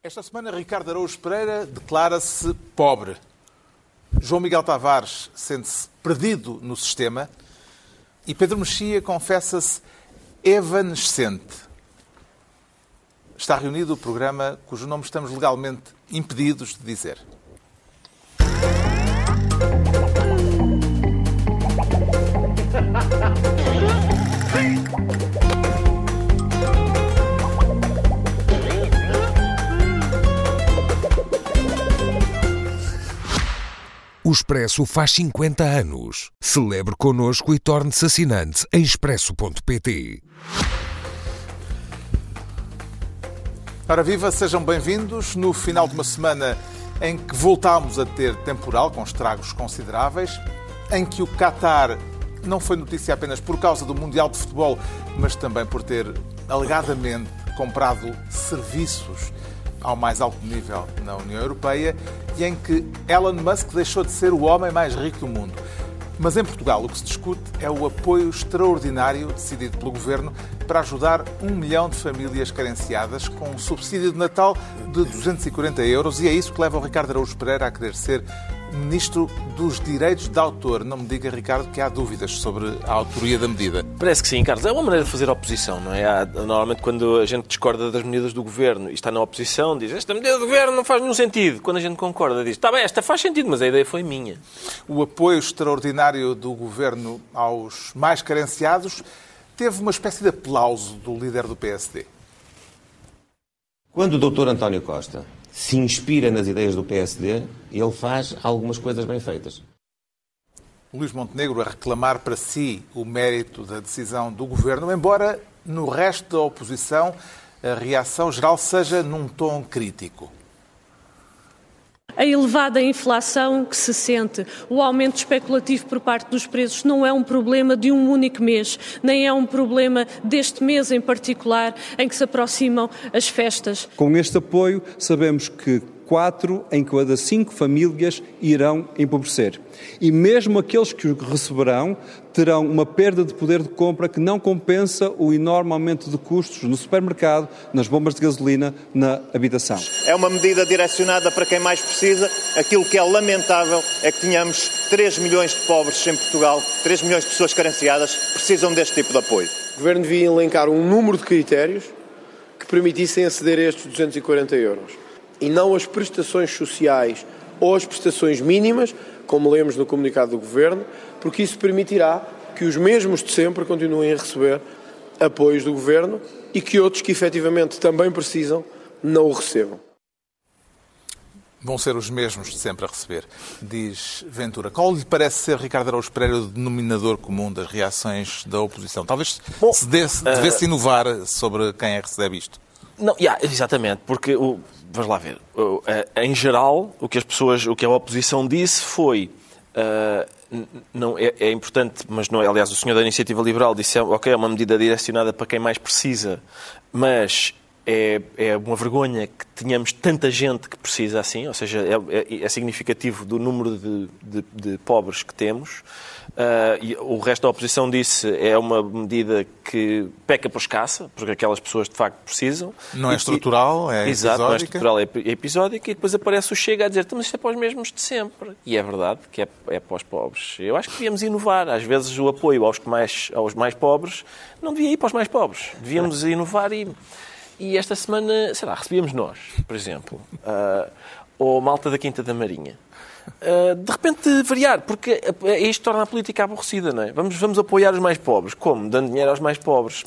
Esta semana, Ricardo Araújo Pereira declara-se pobre. João Miguel Tavares sente-se perdido no sistema e Pedro Mexia confessa-se evanescente. Está reunido o programa cujo nome estamos legalmente impedidos de dizer. O Expresso faz 50 anos. Celebre connosco e torne-se assinante em expresso.pt. Ora viva, sejam bem-vindos no final de uma semana em que voltámos a ter temporal com estragos consideráveis, em que o Qatar não foi notícia apenas por causa do Mundial de Futebol, mas também por ter alegadamente comprado serviços ao mais alto nível na União Europeia e em que Elon Musk deixou de ser o homem mais rico do mundo. Mas em Portugal o que se discute é o apoio extraordinário decidido pelo Governo para ajudar um milhão de famílias carenciadas com um subsídio de Natal de 240 euros e é isso que leva o Ricardo Araújo Pereira a querer ser Ministro dos Direitos de Autor. Não me diga, Ricardo, que há dúvidas sobre a autoria da medida. Parece que sim, Carlos. É uma maneira de fazer oposição, não é? Há, normalmente, quando a gente discorda das medidas do Governo e está na oposição, diz esta medida do Governo não faz nenhum sentido. Quando a gente concorda, diz está bem, esta faz sentido, mas a ideia foi minha. O apoio extraordinário do Governo aos mais carenciados teve uma espécie de aplauso do líder do PSD. Quando o Dr. António Costa se inspira nas ideias do PSD, ele faz algumas coisas bem feitas. Luís Montenegro a reclamar para si o mérito da decisão do governo, embora no resto da oposição a reação geral seja num tom crítico a elevada inflação que se sente, o aumento especulativo por parte dos preços não é um problema de um único mês, nem é um problema deste mês em particular, em que se aproximam as festas. Com este apoio, sabemos que quatro em cada cinco famílias irão empobrecer. E mesmo aqueles que o receberão terão uma perda de poder de compra que não compensa o enorme aumento de custos no supermercado, nas bombas de gasolina, na habitação. É uma medida direcionada para quem mais precisa. Aquilo que é lamentável é que tenhamos 3 milhões de pobres em Portugal, 3 milhões de pessoas carenciadas, precisam deste tipo de apoio. O Governo devia elencar um número de critérios que permitissem aceder a estes 240 euros e não as prestações sociais ou as prestações mínimas, como lemos no comunicado do Governo, porque isso permitirá que os mesmos de sempre continuem a receber apoios do Governo e que outros que efetivamente também precisam não o recebam. Vão ser os mesmos de sempre a receber, diz Ventura. Qual lhe parece ser, Ricardo Araújo Pereira, o denominador comum das reações da oposição? Talvez Bom, se desse, devesse uh... inovar sobre quem é que recebe isto. Não, yeah, exatamente, porque o, vamos lá ver. Em geral, o que as pessoas, o que a oposição disse foi uh, não é, é, importante, mas não é. Aliás, o senhor da Iniciativa Liberal disse, ok, é uma medida direcionada para quem mais precisa, mas é, é uma vergonha que tenhamos tanta gente que precisa assim, ou seja, é, é, é significativo do número de, de, de pobres que temos. Uh, o resto da oposição disse é uma medida que peca por escassa, porque aquelas pessoas de facto precisam. Não é estrutural, é Exato, não é estrutural, é, é episódica, e depois aparece o Chega a dizer mas isto é para os mesmos de sempre. E é verdade que é, é para os pobres. Eu acho que devíamos inovar. Às vezes o apoio aos, que mais, aos mais pobres não devia ir para os mais pobres. Devíamos inovar e... E esta semana, sei lá, recebíamos nós, por exemplo, uh, ou Malta da Quinta da Marinha. Uh, de repente variar, porque isto torna a política aborrecida, não é? Vamos, vamos apoiar os mais pobres. Como? Dando dinheiro aos mais pobres.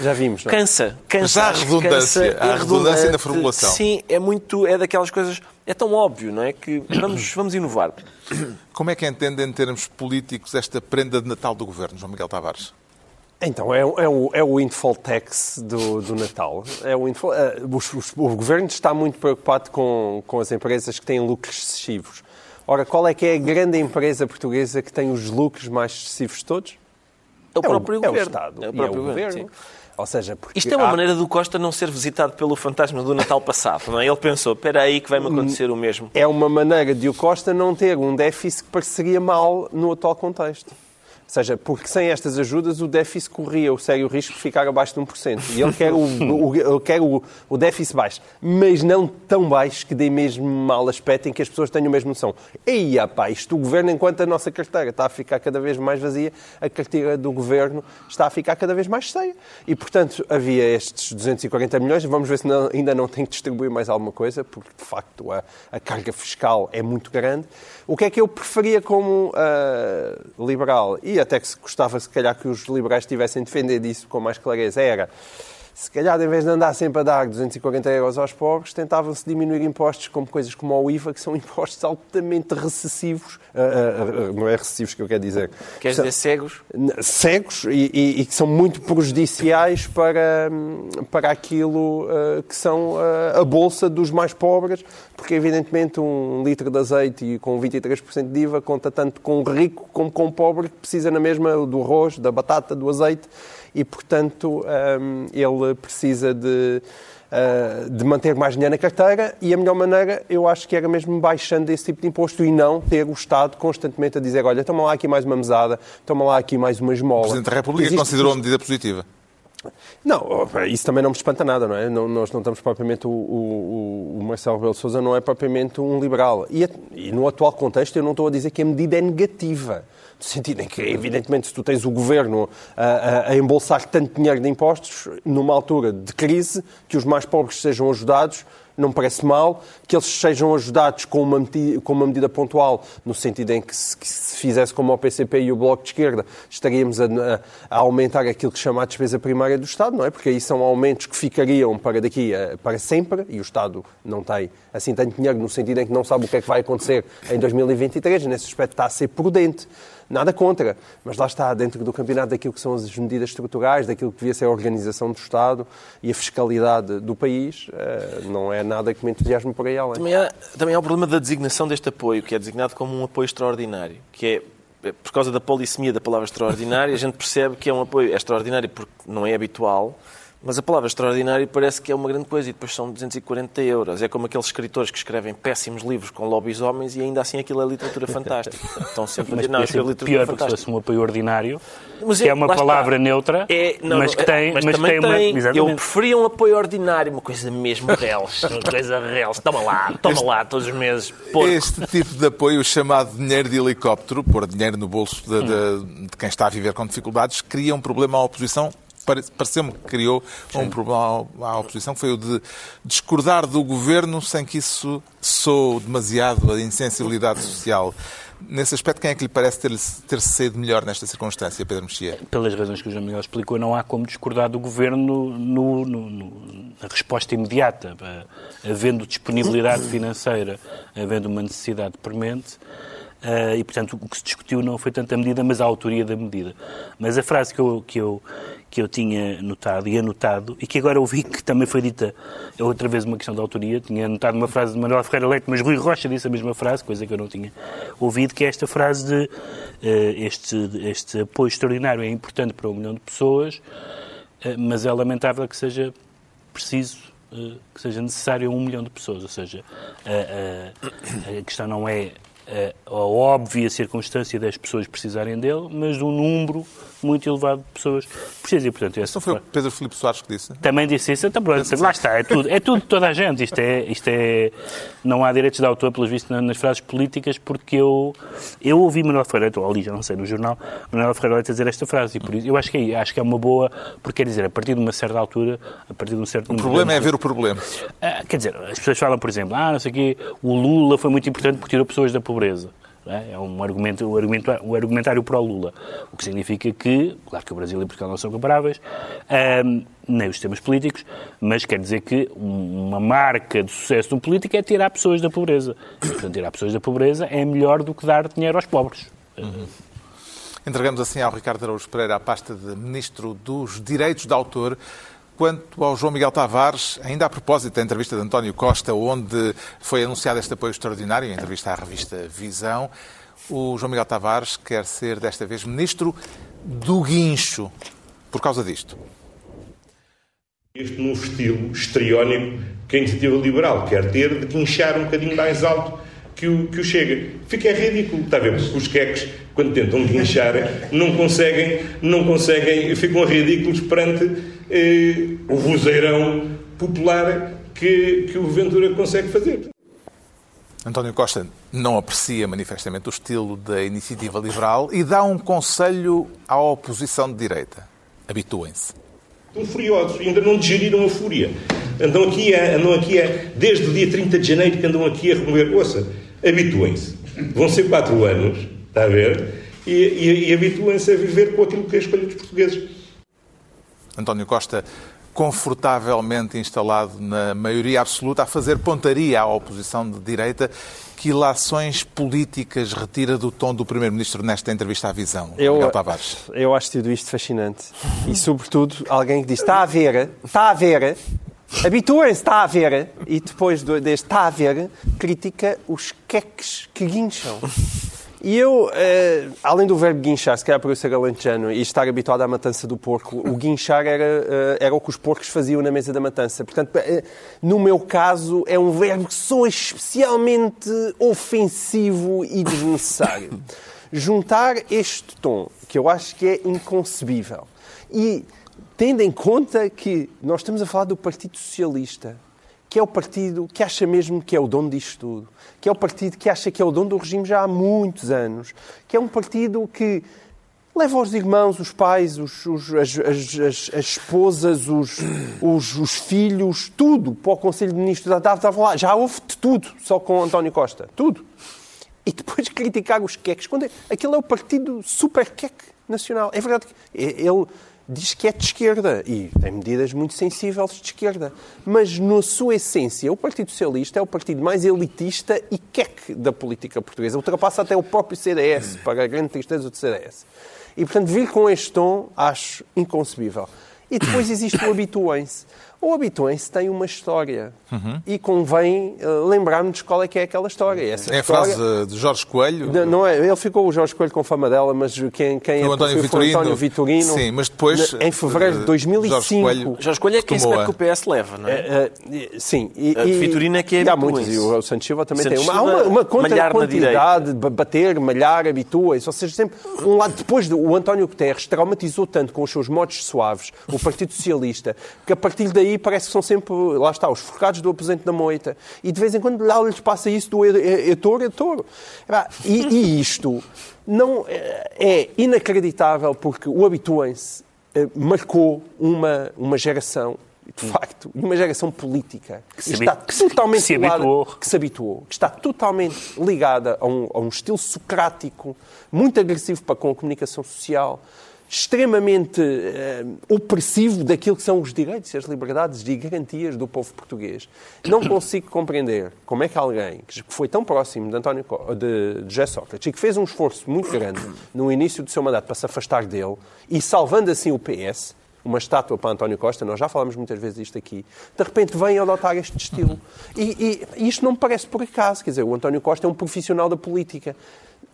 Já vimos, não é? Cansa, cansa. Já há redundância, cansa, há redundância na formulação. Sim, é muito, é daquelas coisas, é tão óbvio, não é? Que vamos, vamos inovar. Como é que entende em termos políticos esta prenda de Natal do Governo, João Miguel Tavares? Então, é, é, o, é o tax do, do Natal. É o, windfall, é, o, o, governo está muito preocupado com, com as empresas que têm lucros excessivos. Ora, qual é que é a grande empresa portuguesa que tem os lucros mais excessivos de todos? É o próprio é governo. É o Estado. É o próprio é o governo. governo. Ou seja, Isto é uma há... maneira do Costa não ser visitado pelo fantasma do Natal passado, não é? Ele pensou, espera aí que vai-me acontecer o mesmo. É uma maneira de o Costa não ter um déficit que pareceria mal no atual contexto. Ou seja, porque sem estas ajudas o déficit corria o sério risco de ficar abaixo de 1%. E ele quer o, o, quer o, o déficit baixo, mas não tão baixo que dê mesmo mal aspecto em que as pessoas tenham mesmo noção. Ei, pá, isto o governo, enquanto a nossa carteira está a ficar cada vez mais vazia, a carteira do governo está a ficar cada vez mais cheia. E, portanto, havia estes 240 milhões. Vamos ver se não, ainda não tem que distribuir mais alguma coisa, porque, de facto, a, a carga fiscal é muito grande. O que é que eu preferia como uh, liberal? E até que se gostava, se calhar, que os liberais tivessem defendido isso com mais clareza, era se calhar, em vez de andar sempre a dar 240 euros aos pobres, tentavam-se diminuir impostos como coisas como o IVA, que são impostos altamente recessivos. Uh, uh, uh, não é recessivos que eu quero dizer. Queres dizer cegos? Cegos e, e, e, que são muito prejudiciais para, para aquilo que são a bolsa dos mais pobres, porque, evidentemente, um litro de azeite com 23% de IVA conta tanto com o rico como com o pobre, que precisa na mesma do arroz, da batata, do azeite e, portanto, um, ele precisa de, uh, de manter mais dinheiro na carteira e a melhor maneira, eu acho que era mesmo baixando esse tipo de imposto e não ter o Estado constantemente a dizer olha, toma lá aqui mais uma mesada, toma lá aqui mais uma esmola. O Presidente da República Existe... considerou a medida positiva. Não, isso também não me espanta nada, não é? Não, nós não estamos propriamente. O, o, o Marcelo Rebelo de Souza não é propriamente um liberal. E, e, no atual contexto, eu não estou a dizer que a medida é negativa no sentido em que, evidentemente, se tu tens o governo a, a, a embolsar tanto dinheiro de impostos, numa altura de crise, que os mais pobres sejam ajudados, não parece mal, que eles sejam ajudados com uma, medida, com uma medida pontual, no sentido em que se, que se, fizesse como o PCP e o Bloco de Esquerda, estaríamos a, a, aumentar aquilo que chama a despesa primária do Estado, não é? Porque aí são aumentos que ficariam para daqui a, para sempre, e o Estado não tem assim tanto dinheiro, no sentido em que não sabe o que é que vai acontecer em 2023, nesse aspecto está a ser prudente. Nada contra, mas lá está, dentro do campeonato daquilo que são as medidas estruturais, daquilo que devia ser a organização do Estado e a fiscalidade do país, eh, não é nada que me entusiasme por aí além. Também há, também há o problema da designação deste apoio, que é designado como um apoio extraordinário, que é, por causa da polissemia da palavra extraordinária, a gente percebe que é um apoio extraordinário porque não é habitual, mas a palavra extraordinário parece que é uma grande coisa e depois são 240 euros. É como aqueles escritores que escrevem péssimos livros com lobisomens e ainda assim aquilo é literatura fantástica. Estão sempre a dizer, não, isso é literatura pior fantástica. porque se fosse um apoio ordinário, mas que é, é uma palavra está. neutra, é, não, mas que tem, mas mas tem, tem uma... Eu preferia um apoio ordinário, uma coisa mesmo reles, uma coisa reles. Toma lá, toma este, lá todos os meses. Porco. Este tipo de apoio chamado dinheiro de helicóptero, pôr dinheiro no bolso de, de, de quem está a viver com dificuldades, cria um problema à oposição pareceu-me que criou Sim. um problema à oposição, que foi o de discordar do governo sem que isso soe demasiado a insensibilidade social. Nesse aspecto, quem é que lhe parece ter, ter saído melhor nesta circunstância, Pedro Mexia? Pelas razões que o João Miguel explicou, não há como discordar do Governo no, no, no, na resposta imediata. Havendo disponibilidade financeira, havendo uma necessidade premente, e, portanto, o que se discutiu não foi tanto a medida, mas a autoria da medida. Mas a frase que eu, que eu, que eu tinha notado e anotado, e que agora ouvi que também foi dita, é outra vez uma questão de autoria, tinha anotado uma frase de Manuel Ferreira Leite, mas Rui Rocha disse a mesma frase, coisa que eu não tinha ouvido, que é esta frase de uh, este, este apoio extraordinário é importante para um milhão de pessoas, uh, mas é lamentável que seja preciso que seja necessário um milhão de pessoas, ou seja, a, a, a questão não é a óbvia circunstância das pessoas precisarem dele, mas do número muito elevado de pessoas precisam. E, portanto, esse, não foi o Pedro Filipe Soares que disse? Também disse isso. Então, pronto, lá está. É tudo, é tudo toda a gente. Isto é, isto é... Não há direitos de autor, pelos vistos, nas frases políticas, porque eu, eu ouvi Manuel Ferreira, ou ali, já não sei, no jornal, Manuel Ferreira dizer esta frase. E por isso, eu acho que, é, acho que é uma boa, porque quer dizer, a partir de uma certa altura, a partir de um certo... O problema é ver o problema. Ah, quer dizer, as pessoas falam, por exemplo, ah, não sei o quê, o Lula foi muito importante porque tirou pessoas da pobreza. É? é um argumento, o, argumento, o argumentário pró-Lula. O que significa que, claro que o Brasil e Portugal não são comparáveis, um, nem os sistemas políticos, mas quer dizer que uma marca de sucesso de um político é tirar pessoas da pobreza. E, portanto, tirar pessoas da pobreza é melhor do que dar dinheiro aos pobres. Uhum. Entregamos assim ao Ricardo Araújo Pereira a pasta de Ministro dos Direitos de Autor. Quanto ao João Miguel Tavares, ainda a propósito da entrevista de António Costa, onde foi anunciado este apoio extraordinário, em entrevista à revista Visão, o João Miguel Tavares quer ser desta vez ministro do guincho, por causa disto. Este novo estilo histriónico que a iniciativa liberal quer ter de guinchar um bocadinho mais alto que o, que o Chega. Fica ridículo, está a ver? Os queques, quando tentam guinchar, não conseguem, não conseguem, ficam ridículos perante eh, o vozeirão popular que, que o Ventura consegue fazer. António Costa não aprecia manifestamente o estilo da iniciativa liberal e dá um conselho à oposição de direita. Habituem-se. Estão furiosos, ainda não digeriram a fúria. Andam aqui, a, andam aqui a, desde o dia 30 de janeiro que andam aqui a remover. Ouça, habituem-se. Vão ser quatro anos, está a ver? E, e, e habituem-se a viver com aquilo que é a escolha dos portugueses. António Costa confortavelmente instalado na maioria absoluta, a fazer pontaria à oposição de direita. Que ilações políticas retira do tom do Primeiro-Ministro nesta entrevista à Visão, eu, Miguel Tavares? Eu acho tudo isto fascinante. E, sobretudo, alguém que diz, está a ver, está a ver, habituem-se, está a ver, e depois deste está a ver, critica os queques que guincham. E eu, eh, além do verbo guinchar, se calhar por eu ser alentejano e estar habituado à matança do porco, o guinchar era, eh, era o que os porcos faziam na mesa da matança. Portanto, eh, no meu caso, é um verbo que soa especialmente ofensivo e desnecessário. Juntar este tom, que eu acho que é inconcebível, e tendo em conta que nós estamos a falar do Partido Socialista, que é o partido que acha mesmo que é o dono disto tudo, que é o partido que acha que é o dono do regime já há muitos anos, que é um partido que leva os irmãos, os pais, os, os, as, as, as, as, esposas, os, os, filhos, tudo para o Conselho de Ministros. Estavam lá, já houve de tudo, só com António Costa. Tudo. E depois criticar os queques. É, aquele é o partido super queque nacional. É verdade que ele diz que é de esquerda e tem medidas muito sensíveis de esquerda. Mas, na sua essência, o Partido Socialista é o partido mais elitista e queque da política portuguesa. Ultrapassa até o próprio CDS, para a grande tristeza do CDS. E, portanto, vir com este tom acho inconcebível. E depois existe o habituem-se. O Habituem-se tem uma história uhum. e convém uh, lembrarmos qual é que é aquela história. Essa é história... a frase de Jorge Coelho? Não, não, é, ele ficou o Jorge Coelho com fama dela, mas quem, quem foi é o António Vitorino. foi António Vitorino. Sim, mas depois... Em fevereiro de 2005. Jorge Coelho, Jorge Coelho é quem se que o PS leva, não é? Uh, uh, sim. E, a Vitorino é que é e há muitos, e o Santos Silva também Santos tem uma. Há uma, uma contra quantidade de bater, malhar, habitua-se. Ou seja, sempre um lado. Depois do António Guterres traumatizou tanto com os seus modos suaves o Partido Socialista que a partir daí parece que são sempre lá está, os forcados do aposento da moita. E de vez em quando lá lhes passa isso do é, é touro, é touro. E, e isto não é, é inacreditável porque o Habituem-se eh, marcou uma, uma geração de facto, uma geração política que, que está totalmente que se, ligada, habituou. que se habituou, que está totalmente ligada a um, a um estilo socrático, muito agressivo para com a comunicação social, extremamente uh, opressivo daquilo que são os direitos, as liberdades e garantias do povo português. Não consigo compreender como é que alguém que foi tão próximo de António de, de José Sócrates e que fez um esforço muito grande no início do seu mandato para se afastar dele e salvando assim o PS, uma estátua para António Costa, nós já falamos muitas vezes disto aqui, de repente vem adotar este estilo. E, e, e isto não me parece por acaso, quer dizer, o António Costa é um profissional da política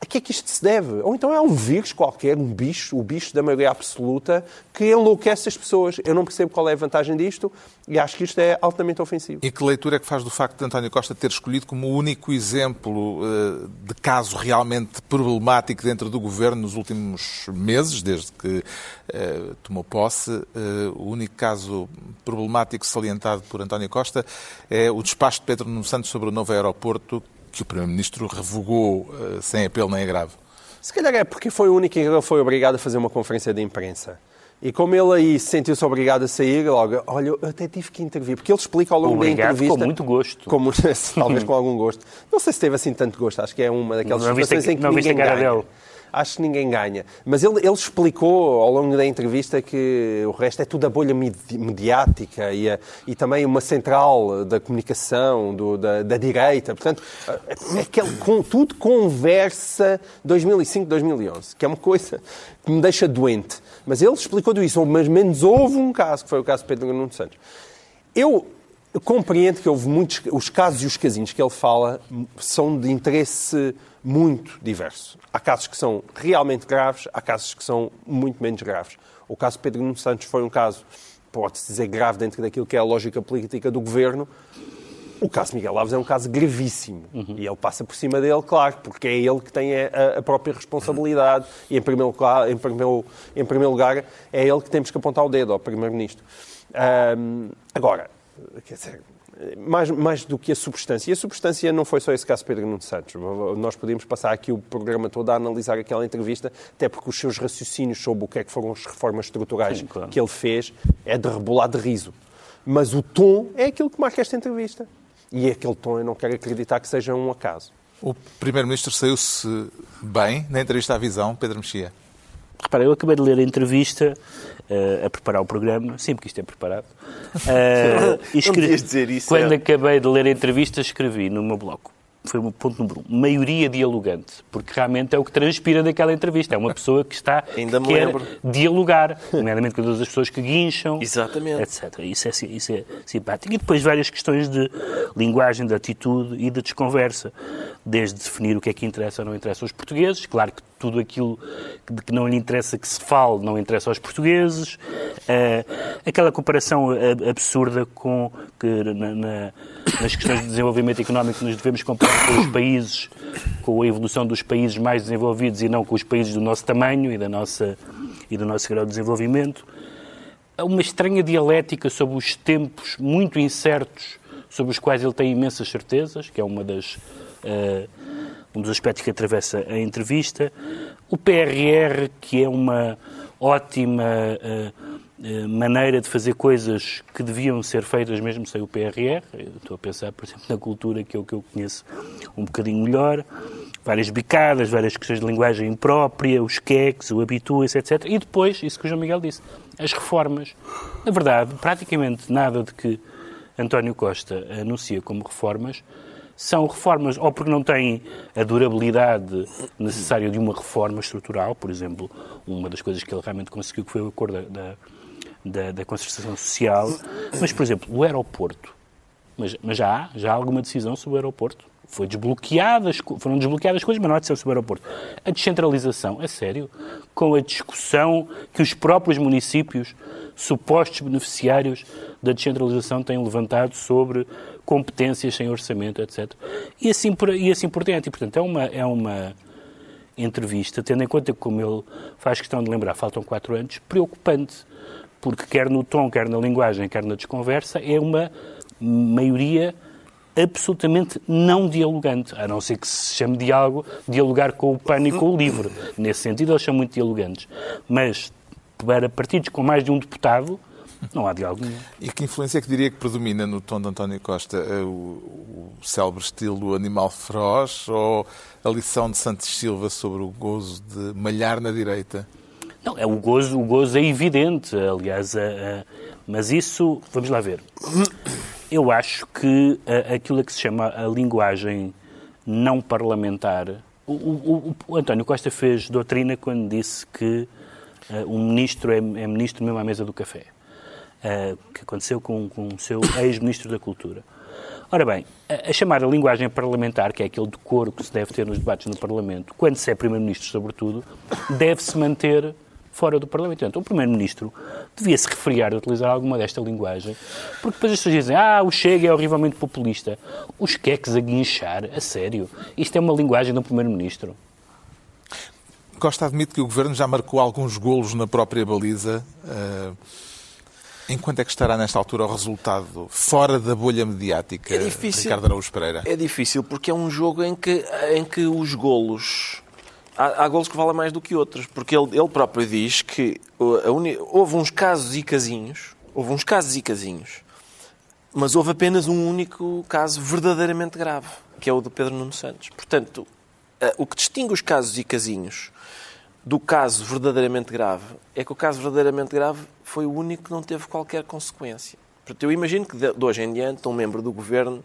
a que é que isto se deve? Ou então é um vírus qualquer, um bicho, o bicho da maioria absoluta, que enlouquece as pessoas. Eu não percebo qual é a vantagem disto e acho que isto é altamente ofensivo. E que leitura é que faz do facto de António Costa ter escolhido como único exemplo uh, de caso realmente problemático dentro do governo nos últimos meses, desde que uh, tomou posse? Uh, o único caso problemático salientado por António Costa é o despacho de Pedro Nuno Santos sobre o novo aeroporto que o Primeiro-Ministro revogou uh, sem apelo nem agravo? Se calhar é porque foi o único que foi obrigado a fazer uma conferência de imprensa. E como ele aí sentiu-se obrigado a sair, logo, olha, eu até tive que intervir, porque ele explica ao longo obrigado, da entrevista... com muito gosto. Como, talvez com algum gosto. Não sei se teve assim tanto gosto, acho que é uma daquelas não situações em que ninguém ganha. Dele acho que ninguém ganha. Mas ele, ele explicou ao longo da entrevista que o resto é tudo a bolha mediática e, a, e também uma central da comunicação, do, da, da, direita. Portanto, é aquele, com, tudo conversa 2005-2011, que é uma coisa que me deixa doente. Mas ele explicou tudo isso, mas menos houve um caso, que foi o caso de Pedro Nuno Santos. Eu compreendo que houve muitos. Os casos e os casinhos que ele fala são de interesse muito diverso. Há casos que são realmente graves, há casos que são muito menos graves. O caso de Pedro Nuno Santos foi um caso, pode-se dizer, grave dentro daquilo que é a lógica política do governo, O caso Miguel Alves é um caso gravíssimo e ele passa por cima dele, claro, porque é ele que tem a, a própria responsabilidade e, em primeiro, lugar, em, primeiro, em primeiro lugar, é ele que temos que apontar o dedo ao Primeiro-Ministro. Ahm, agora, quer dizer, mais, mais do que a substância. E a substância não foi só esse caso Pedro Nuno Santos. Nós podíamos passar aqui o programa todo a analisar aquela entrevista, até porque os seus raciocínios sobre o que é que foram as reformas estruturais Sim, claro. que ele fez é de rebolar de riso. Mas o tom é aquilo que marca esta entrevista. E aquele tom eu não quero acreditar que seja um acaso. O Primeiro-Ministro saiu-se bem na entrevista à Visão, Pedro Mexia. Repara, eu acabei de ler a entrevista eh, a preparar o programa, sempre que isto é preparado. E Não devias dizer isso, Quando é. acabei de ler a entrevista, escrevi no meu bloco. Foi o ponto número um. Maioria dialogante. Porque realmente é o que transpira daquela entrevista. É uma pessoa que está Ainda me quer lembro. dialogar, nomeadamente com todas as pessoas que guincham, Exatamente. etc. Isso é, isso é simpático. E depois várias questões de linguagem, de atitude e de desconversa. Desde definir o que é que interessa ou não interessa aos portugueses. Claro que tudo aquilo de que não lhe interessa que se fale não interessa aos portugueses. Eh, aquela comparação absurda com que na- na- nas questões de desenvolvimento económico nos devemos comparar com os países, com a evolução dos países mais desenvolvidos e não com os países do nosso tamanho e, da nossa, e do nosso grau de desenvolvimento uma estranha dialética sobre os tempos muito incertos sobre os quais ele tem imensas certezas, que é uma das, eh, um dos aspectos que atravessa a entrevista. O PRR, que é uma ótima eh, eh, maneira de fazer coisas que deviam ser feitas mesmo sem o PRR. Eu estou a pensar, por exemplo, na cultura, que é o que eu conheço um bocadinho melhor. Várias bicadas, várias questões de linguagem imprópria, os queques, o habitua-se, etc. E depois, isso que o João Miguel disse, as reformas. Na verdade, praticamente nada de que António Costa anuncia como reformas são reformas ou porque não têm a durabilidade necessária de uma reforma estrutural, por exemplo, uma das coisas que ele realmente conseguiu que foi o acordo da, da, da concertação social, mas, por exemplo, o aeroporto. Mas, mas já há, já há alguma decisão sobre o aeroporto? Foi desbloqueadas, foram desbloqueadas coisas, mas não há decisão sobre o aeroporto. A descentralização, a sério? Com a discussão que os próprios municípios, supostos beneficiários da descentralização, têm levantado sobre competências sem orçamento, etc. E assim por, e assim por diante. E, portanto, é uma, é uma entrevista, tendo em conta que, como ele faz questão de lembrar, faltam quatro anos, preocupante. Porque quer no tom, quer na linguagem, quer na desconversa, é uma maioria absolutamente não dialogante, a não ser que se chame diálogo, dialogar com o PAN e com o LIVRE. Nesse sentido, eles são muito dialogantes. Mas para partidos com mais de um deputado, não há diálogo nenhum. E que influência é que diria que predomina no tom de António Costa? Eh, O, o célebre estilo animal feroz ou a lição de Santos Silva sobre o gozo de malhar na direita? Não, é o gozo, o gozo é evidente, aliás, a- a- mas isso, vamos lá ver. Eu acho que a- aquilo que se chama a linguagem não parlamentar. O, o- o- António Costa fez doutrina quando disse que eh, um ministro é, é ministro mesmo à mesa do café. Eh, que aconteceu com, com o seu ex-ministro da Cultura. Ora bem, a, a chamada linguagem parlamentar, que é aquele decoro que se deve ter nos debates no Parlamento, quando se é Primeiro-Ministro, sobretudo, deve-se manter fora do Parlamento. Portanto, o Primeiro-Ministro devia se refriar de utilizar alguma desta linguagem, porque depois as pessoas dizem ah, o Chega é horrivelmente populista. Os queques a guinchar, a sério. Isto é uma linguagem do Primeiro-Ministro. Costa admite que o Governo já marcou alguns golos na própria baliza. eh, Em quanto é que estará nesta altura o resultado fora da bolha mediática, É difícil. Ricardo Araújo Pereira? É difícil porque é um jogo em que, em que os golos. Há, há golos que valem mais do que outros, porque ele, ele próprio diz que uni- houve uns casos e casinhos, houve uns casos e casinhos, mas houve apenas um único caso verdadeiramente grave, que é o do Pedro Nuno Santos. Portanto, uh, o que distingue os casos e casinhos do caso verdadeiramente grave é que o caso verdadeiramente grave foi o único que não teve qualquer consequência. Portanto, eu imagino que de hoje em diante um membro do governo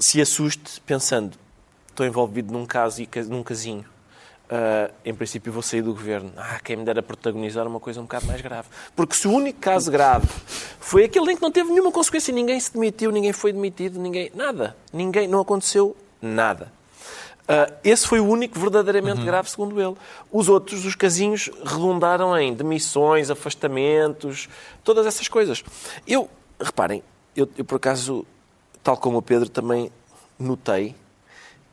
se assuste pensando estou envolvido num caso e num casinho. Ah, em princípio vou sair do governo. Ah, quem me dera protagonizar uma coisa um bocado mais grave. Porque se o único caso grave foi aquele em que não teve nenhuma consequência, ninguém se demitiu, ninguém foi demitido, ninguém. Nada. Ninguém. Não aconteceu nada. Ah, esse foi o único verdadeiramente grave, segundo ele. Os outros, os casinhos, redundaram em demissões, afastamentos, todas essas coisas. Eu, reparem, eu, eu por acaso tal como o Pedro, também notei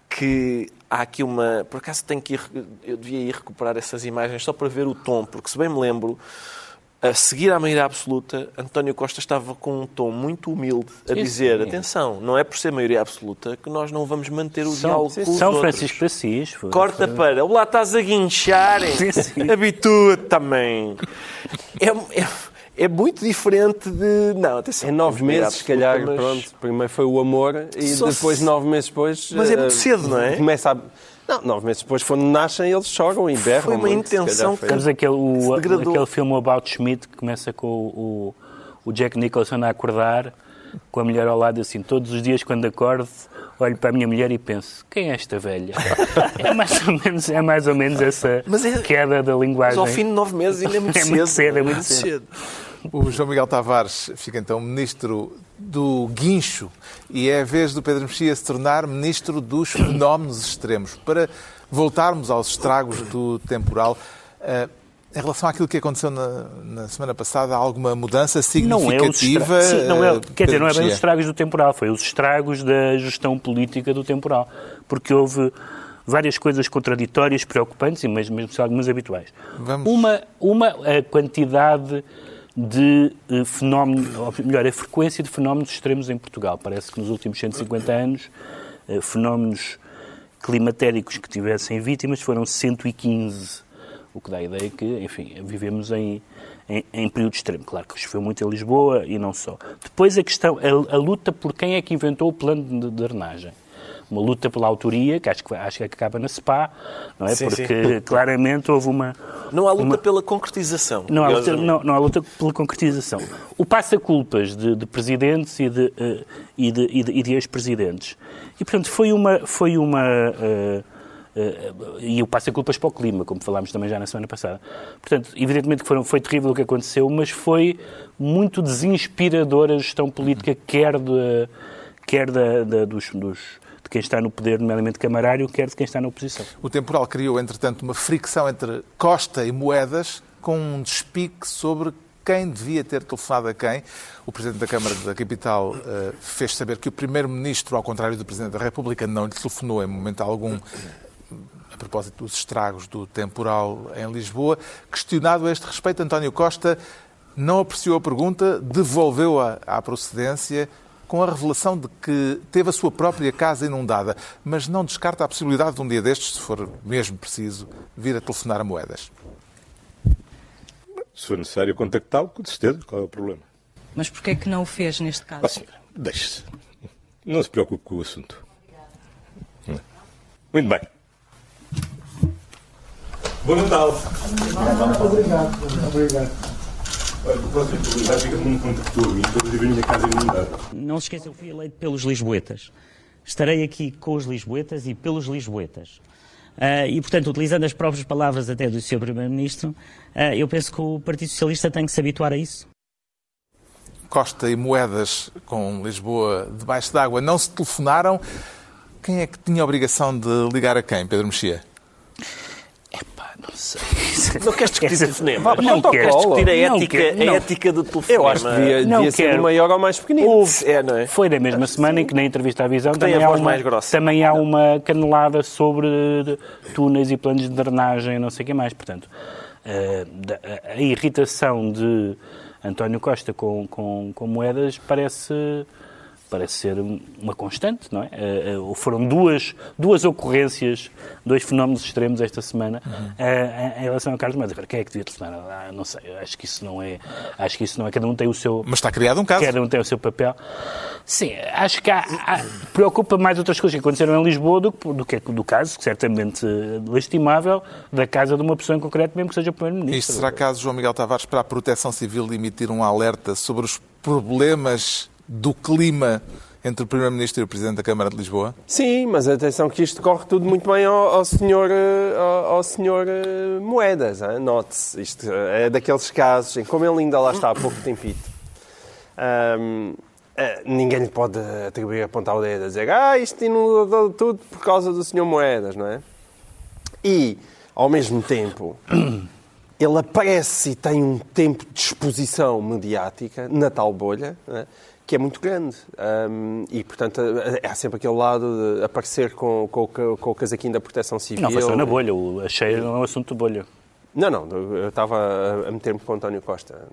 que há aqui uma. Por acaso tenho que ir. Eu devia ir recuperar essas imagens só para ver o tom, porque se bem me lembro, a seguir à maioria absoluta, António Costa estava com um tom muito humilde a dizer: sim. atenção, não é por ser maioria absoluta que nós não vamos manter o São, diálogo com os São. Francisco de Assis. foi- Corta foi- para. Lá estás a guinchar. Sim, sim. Habitua-te também. É, é, é muito diferente de. Não, atenção. Em nove meses, se calhar, mas- pronto. Primeiro foi o amor e depois, se- nove meses depois. Mas é muito eh, cedo, não é? Começa a. Não, nove meses depois, quando nascem, eles choram e berram. Foi uma muito, intenção foi. Temos aquele, o- aquele filme About Schmidt que começa com o, o, Jack Nicholson a acordar com a mulher ao lado assim, todos os dias quando acordo olho para a minha mulher e penso, quem é esta velha? é, mais ou menos, é mais ou menos essa Mas é- queda da Mas linguagem. ao fim de nove meses ainda é muito É cedo. muito cedo, é muito cedo. O João Miguel Tavares fica então ministro do guincho e é a vez do Pedro Mexia se tornar ministro dos fenómenos extremos. Para voltarmos aos estragos do temporal, eh, em relação àquilo que aconteceu na, na semana passada, há alguma mudança Não é significativa? Sim, não é, eh, quer dizer, não é bem os estragos do temporal, foi os estragos da gestão política do temporal. Porque houve várias coisas contraditórias, preocupantes e mesmo, mesmo algumas habituais. Vamos- Uma, uma, a quantidade de eh, fenómenos, ou melhor, a frequência de fenómenos extremos em Portugal. Parece que nos últimos 150 anos, eh, fenómenos climatéricos que tivessem vítimas foram 115, o que dá a ideia que, enfim, vivemos em, em, em período extremo. Claro que choveu muito em Lisboa e não só. Depois a questão, a, a luta por quem é que inventou o plano de, de drenagem. Uma luta pela autoria, que acho que, acho que acaba na SPA, não é? Sim, Porque claramente houve uma, Não há luta Uma- pela concretização. não há, luta, não, não há luta pela concretização. O passa-culpas de, de presidentes e de, eh, e de, e de- e de ex-presidentes. E, portanto, foi uma... Foi uma eh, eh, e o passa-culpas para o clima, como falámos também já na semana passada. Portanto, evidentemente que foram, foi terrível o que aconteceu, mas foi muito desinspiradora a gestão política, quer, de, quer da, da- dos, dos- quem está no poder, nomeadamente camarário, quer de quem está na oposição. O temporal criou, entretanto, uma fricção entre Costa e Moedas, com um despique sobre quem devia ter telefonado a quem. O Presidente da Câmara da Capital eh, fez saber que o Primeiro-Ministro, ao contrário do Presidente da República, não lhe telefonou em momento algum a propósito dos estragos do temporal em Lisboa. Questionado a este respeito, António Costa não apreciou a pergunta, devolveu-a à procedência com a revelação de que teve a sua própria casa inundada, mas não descarta a possibilidade de um dia destes, se for mesmo preciso, vir a telefonar a moedas. Se for necessário contactá-lo, com certeza, qual é o problema? Mas porquê é que não o fez neste caso? Senhora, deixe-se. Não se preocupe com o assunto. Muito bem. Bom Natal. Olha, o próximo fica um viver a minha casa inundada. Não se esqueça, eu fui eleito pelos lisboetas. Estarei aqui com os lisboetas e pelos lisboetas. Ah, e, portanto, utilizando as próprias palavras até do Sr. Primeiro-Ministro, ah, eu penso que o Partido Socialista tem que se habituar a isso. Costa e Moedas com Lisboa debaixo d'água não se telefonaram. Quem é que tinha a obrigação de ligar a quem, Pedro Mexia? Epá, não sei. Não queres discutir telefonema? Não Não queres discutir a Não ética, a ética do telefonema? Eu acho que devia, Não devia ser do maior ao mais pequenino. Houve, É, não é? Foi na mesma semana em que na entrevista à visão tem também há, uma, mais grossa. também há uma canelada sobre túneis e planos de drenagem, não sei o que mais. Portanto, eh, a, a irritação de António Costa com, com, com moedas parece, parece ser uma constante, não é? Eh, foram duas, duas ocorrências, dois fenómenos extremos esta semana eh, em, em relação a Carlos Moedas. Agora, quem é que devia telefonar? Ah, não sei, acho que isso não é, acho que isso não é, cada um tem o seu... Mas está criado um caso. Cada um tem o seu papel. Sim, acho que há, há- preocupa mais outras coisas que aconteceram em Lisboa do, que- do que do caso, certamente lastimável, da casa de uma pessoa em concreto, mesmo que seja o Primeiro-Ministro. Isto será caso, João Miguel Tavares, para a Proteção Civil emitir um alerta sobre os problemas do clima entre o Primeiro-Ministro e o Presidente da Câmara de Lisboa? Sim, mas atenção que isto corre tudo muito bem ao, ao senhor, eh, ao, ao senhor eh, Moedas. Note-se, isto eh, é daqueles casos em como ele ainda lá está há pouco tempito. Eh, ninguém lhe pode atribuir apontar o dedo a dizer ah, isto inundou tudo por causa do senhor Moedas, não é? E, ao mesmo tempo, ele aparece e tem um tempo de exposição mediática na tal bolha, não é? Que é muito grande. Um, e, portanto, há sempre aquele lado de aparecer com, com, com o casaquinho da proteção civil. Não, foi só na bolha. O- A cheia não é um assunto de bolha. Não, não, eu estava a- meter-me com o António Costa.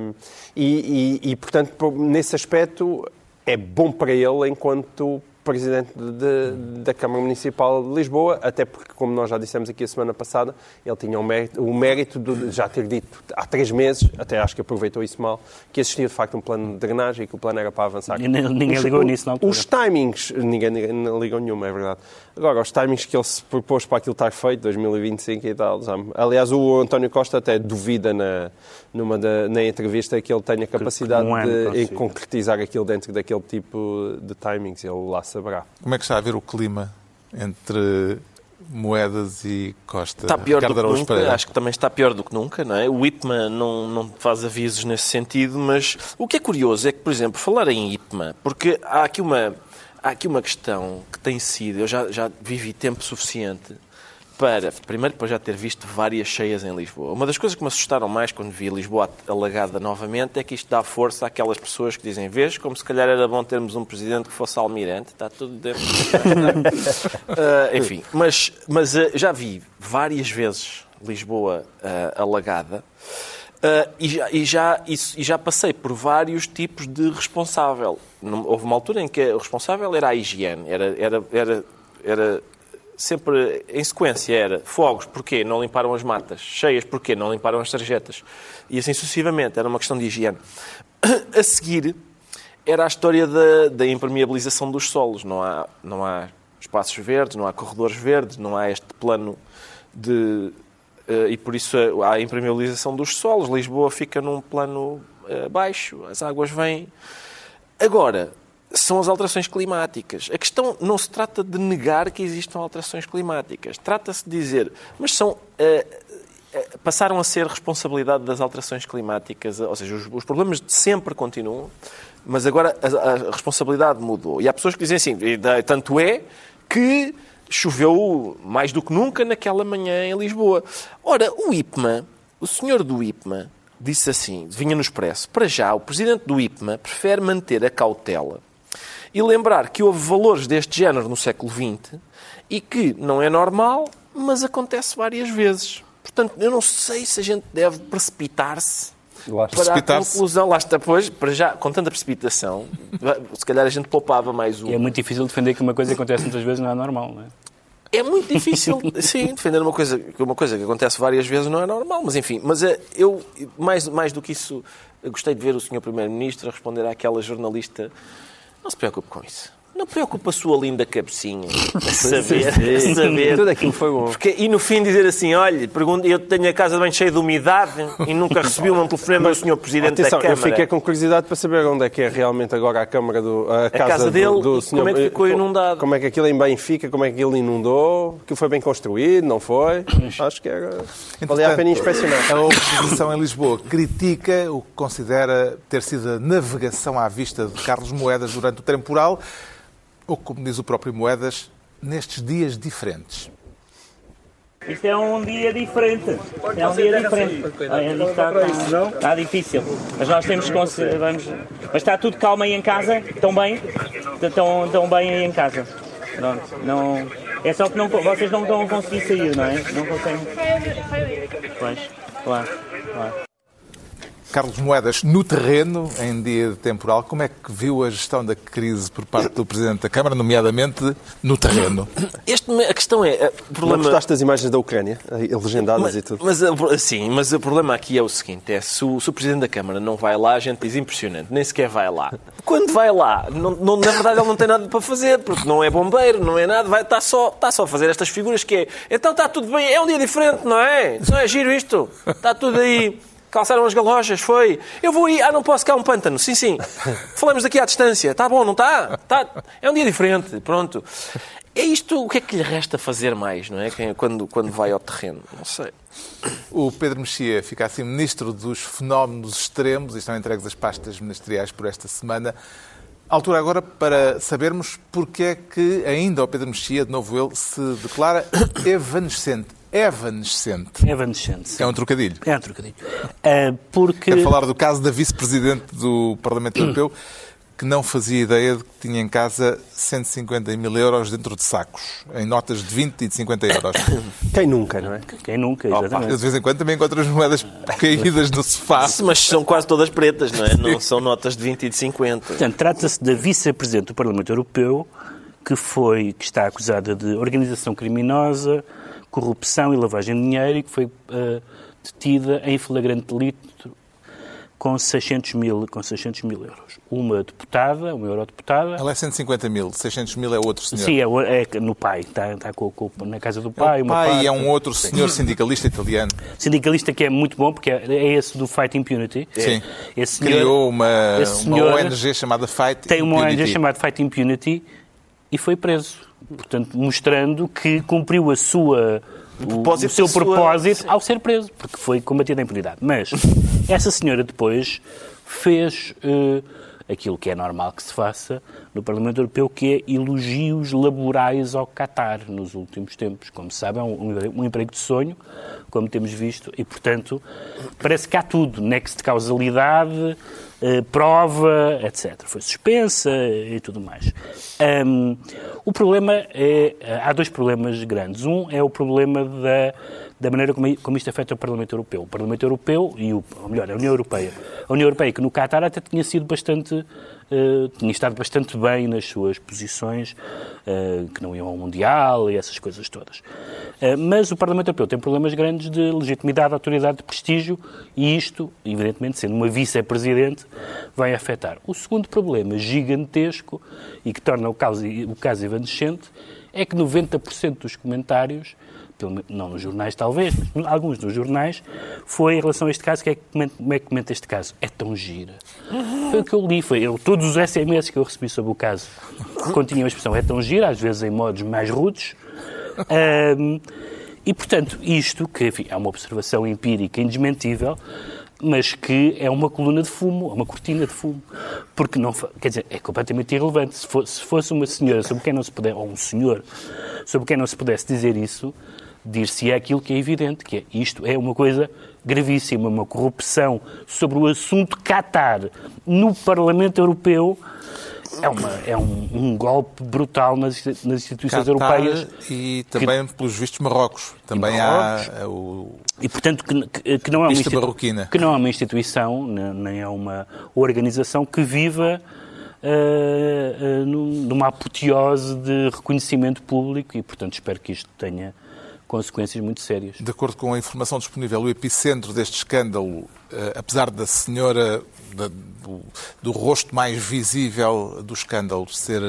Um, e, e- e, portanto, por- nesse aspecto, é bom para ele enquanto Presidente de- da Câmara Municipal de Lisboa, até porque, como nós já dissemos aqui a semana passada, ele tinha o mérito, o mérito de já ter dito há três meses, até acho que aproveitou isso mal, que existia de facto um plano de drenagem e que o plano era para avançar. Ninguém ligou nisso na altura. Os timings, ninguém, ninguém ligou nenhuma, é verdade. Agora, os timings que ele se propôs para aquilo estar feito, 2025 e tal. já- aliás, o António Costa até duvida na, numa da- na entrevista que ele tenha capacidade num ano de consiga. concretizar aquilo dentro daquele tipo de timings. Ele lá saberá. Como é que está a ver o clima entre Moedas e Costa? Está pior Ricardo do que Araújo nunca, Pereira. acho que também está pior do que nunca, não é? O IPMA não, não faz avisos nesse sentido, mas o que é curioso é que, por exemplo, falar em IPMA, porque há aqui uma, há aqui uma questão que tem sido, eu já, já vivi tempo suficiente para, primeiro, para já ter visto várias cheias em Lisboa. Uma das coisas que me assustaram mais quando vi Lisboa alagada novamente é que isto dá força àquelas pessoas que dizem, vês, como se calhar era bom termos um presidente que fosse almirante, está tudo dentro. Ah, enfim, mas, mas ah, já vi várias vezes Lisboa ah, alagada ah, e, já, e, já, e já passei por vários tipos de responsável. Houve uma altura em que o responsável era a higiene, era, era, era, era sempre em sequência, era fogos, porquê não limparam as matas? Cheias, porquê não limparam as sarjetas? E assim sucessivamente, era uma questão de higiene. A seguir, era a história da, da impermeabilização dos solos. Não há, não há espaços verdes, não há corredores verdes, não há este plano de. eh, e por isso há a impermeabilização dos solos. Lisboa fica num plano eh, baixo, as águas vêm. Agora, são as alterações climáticas. A questão não se trata de negar que existam alterações climáticas. Trata-se de dizer, mas são. eh, passaram a ser responsabilidade das alterações climáticas, ou seja, os, os problemas de sempre continuam, mas agora a, a responsabilidade mudou. E há pessoas que dizem assim, tanto é que choveu mais do que nunca naquela manhã em Lisboa. Ora, o IPMA, o senhor do IPMA, disse assim, vinha no Expresso, para já, o presidente do IPMA prefere manter a cautela e lembrar que houve valores deste género no século XX e que não é normal, mas acontece várias vezes. Portanto, eu não sei se a gente deve precipitar-se para a Precipitar-se. conclusão. Lá está, pois, para já, com tanta precipitação, se calhar a gente poupava mais um. É muito difícil defender que uma coisa que acontece muitas vezes não é normal, não é? É muito difícil, sim, defender uma coisa, uma coisa que acontece várias vezes não é normal, mas enfim, mas eh, eu, mais, mais do que isso, gostei de ver o Sr. Primeiro-Ministro responder àquela jornalista, não se preocupe com isso. Não preocupe a sua linda cabecinha a saber, a saber. Tudo aquilo foi bom. Porque, e no fim dizer assim, olha, pergunto, eu tenho a casa bem cheia de umidade e nunca recebi um telefonema do Sr. Presidente Atenção, da eu Câmara. fiquei com curiosidade para saber onde é que é realmente agora a Câmara do. A, casa, casa do- dele do, e senhor, como é que ficou inundado. Como é que aquilo em Benfica, como é que aquilo inundou, que foi bem construído, não foi? Acho que era. Valia a pena inspecionar. A oposição em Lisboa critica o que considera ter sido a navegação à vista de Carlos Moedas durante o temporal, ou como diz o próprio Moedas, nestes dias diferentes. Isto é um dia diferente. É um dia diferente. Olha, isto está, está, está difícil. Mas nós temos que. Vamos, mas está tudo calmo aí em casa? Estão bem? Estão, estão bem aí em casa? Pronto. Não, é só que não, vocês não estão a conseguir sair, não é? Não conseguem. Pois, claro, claro. Carlos Moedas, no terreno, em dia de temporal, como é que viu a gestão da crise por parte do Presidente da Câmara, nomeadamente no terreno? Este, a questão é, eh, o Não problema... gostaste das imagens da Ucrânia, aí, legendadas Mas, e tudo? mas, sim, mas o problema aqui é o seguinte: é se o, se o Presidente da Câmara não vai lá, a gente diz impressionante, nem sequer vai lá. Quando vai lá, não, não- na verdade ele não tem nada para fazer, porque não é bombeiro, não é nada, vai estar só, está só a fazer estas figuras que é. Então está tudo bem, é um dia diferente, não é? Não é giro isto? Está tudo aí. Calçaram as galojas, foi. Eu vou aí, ah, não posso, cá um pântano. Sim, sim. Falamos daqui à distância. Está bom, não está? Tá. É um dia diferente, pronto. É isto, o que é que lhe resta fazer mais, não é? Quando, quando vai ao terreno? Não sei. O Pedro Mexia fica assim ministro dos fenómenos extremos e estão entregues as pastas ministeriais por esta semana. Altura agora para sabermos porque é que ainda o Pedro Mexia, de novo ele, se declara evanescente. Evanescente. Evanescente. É um trocadilho. É um trocadilho. Ah, porque... Quero falar do caso da vice-presidente do Parlamento Europeu que não fazia ideia de que tinha em casa 150 mil euros dentro de sacos, em notas de 20 e de 50 euros. Quem nunca, não é? Quem nunca, Opa, exatamente. eu de vez em quando também encontro as moedas caídas no sofá. Mas são quase todas pretas, não é? Não são notas de 20 e de 50. Portanto, trata-se da vice-presidente do Parlamento Europeu, que foi, que está acusada de organização criminosa, corrupção e lavagem de dinheiro e que foi eh, detida em flagrante delito com 600 mil, com 600 mil euros. Uma deputada, uma eurodeputada, Ela é 150 mil, 600 mil é outro senhor. sim, é, o- é no pai, está, está com, com- na casa do pai. o uma pai parte- é um outro senhor sindicalista italiano. Sindicalista que é muito bom, porque é, é esse do Fight Impunity. Sim. Esse senhor- Criou uma, uma ONG chamada Fight tem uma Impunity. ONG chamada Fight Impunity e foi preso. Portanto, mostrando que cumpriu a sua, o, propósito o seu da sua- propósito ao ser preso, porque foi combatida a impunidade. Mas essa senhora depois fez eh, aquilo que é normal que se faça no Parlamento Europeu, que é elogios laborais ao Qatar nos últimos tempos. Como se sabe, é um, um emprego de sonho, como temos visto, e, portanto, parece que há tudo, nexo de causalidade, prova, etc. Foi suspensa e tudo mais. Ahm, o problema é. Há dois problemas grandes. Um é o problema da, da maneira como, como isto afeta o Parlamento Europeu. O Parlamento Europeu, e o, ou melhor, a União Europeia. A União Europeia, que no Qatar até tinha sido bastante. eh, tinha estado bastante bem nas suas posições, eh, que não iam ao Mundial e essas coisas todas. Eh, mas o Parlamento Europeu tem problemas grandes de legitimidade, autoridade, de prestígio, e isto, evidentemente, sendo uma vice-presidente, vai afetar. O segundo problema gigantesco e que torna o caso, o caso evanescente é que 90% dos comentários, pelo não nos jornais talvez, mas alguns dos jornais, foi em relação a este caso, que é como é que comenta este caso? É tão gira. Foi o que eu li, foi eu, todos os SMS que eu recebi sobre o caso continham a expressão é tão gira, às vezes em modos mais rudes. Ahm, e, portanto, isto, que enfim, é uma observação empírica indesmentível, mas que é uma coluna de fumo, é uma cortina de fumo. Porque não, quer dizer, é completamente irrelevante. Se fosse uma senhora sobre quem não se pudesse, ou um senhor sobre quem não se pudesse dizer isso, dir-se é aquilo que é evidente, que é isto é uma coisa gravíssima, uma corrupção sobre o assunto Qatar no Parlamento Europeu. É, uma, é um, um golpe brutal nas, nas instituições Qatar europeias. e também, pelos vistos, Marrocos. Também há eh, o... E, portanto, que, que- que não é uma Pista institu- marroquina. que não é uma instituição, ne- nem é uma organização que viva eh, num- numa apoteose de reconhecimento público e, portanto, espero que isto tenha consequências muito sérias. De acordo com a informação disponível, o epicentro deste escândalo, eh, apesar da senhora, da- do, do rosto mais visível do escândalo ser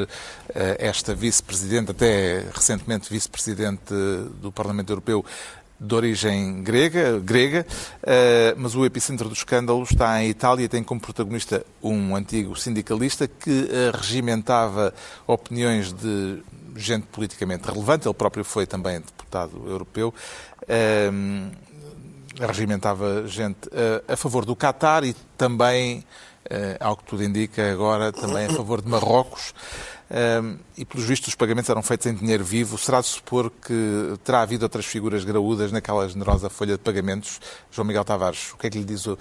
eh, esta vice-presidente, até recentemente vice-presidente do Parlamento Europeu, de origem grega, grega eh, mas o epicentro do escândalo está em Itália e tem como protagonista um antigo sindicalista que regimentava opiniões de gente politicamente relevante, ele próprio foi também deputado europeu, eh, regimentava gente eh, a favor do Qatar e também, eh, ao que tudo indica agora, também a favor de Marrocos. Um, e, pelos vistos, os pagamentos eram feitos em dinheiro vivo. Será de supor que terá havido outras figuras graúdas naquela generosa folha de pagamentos? João Miguel Tavares, o que é que lhe diz o-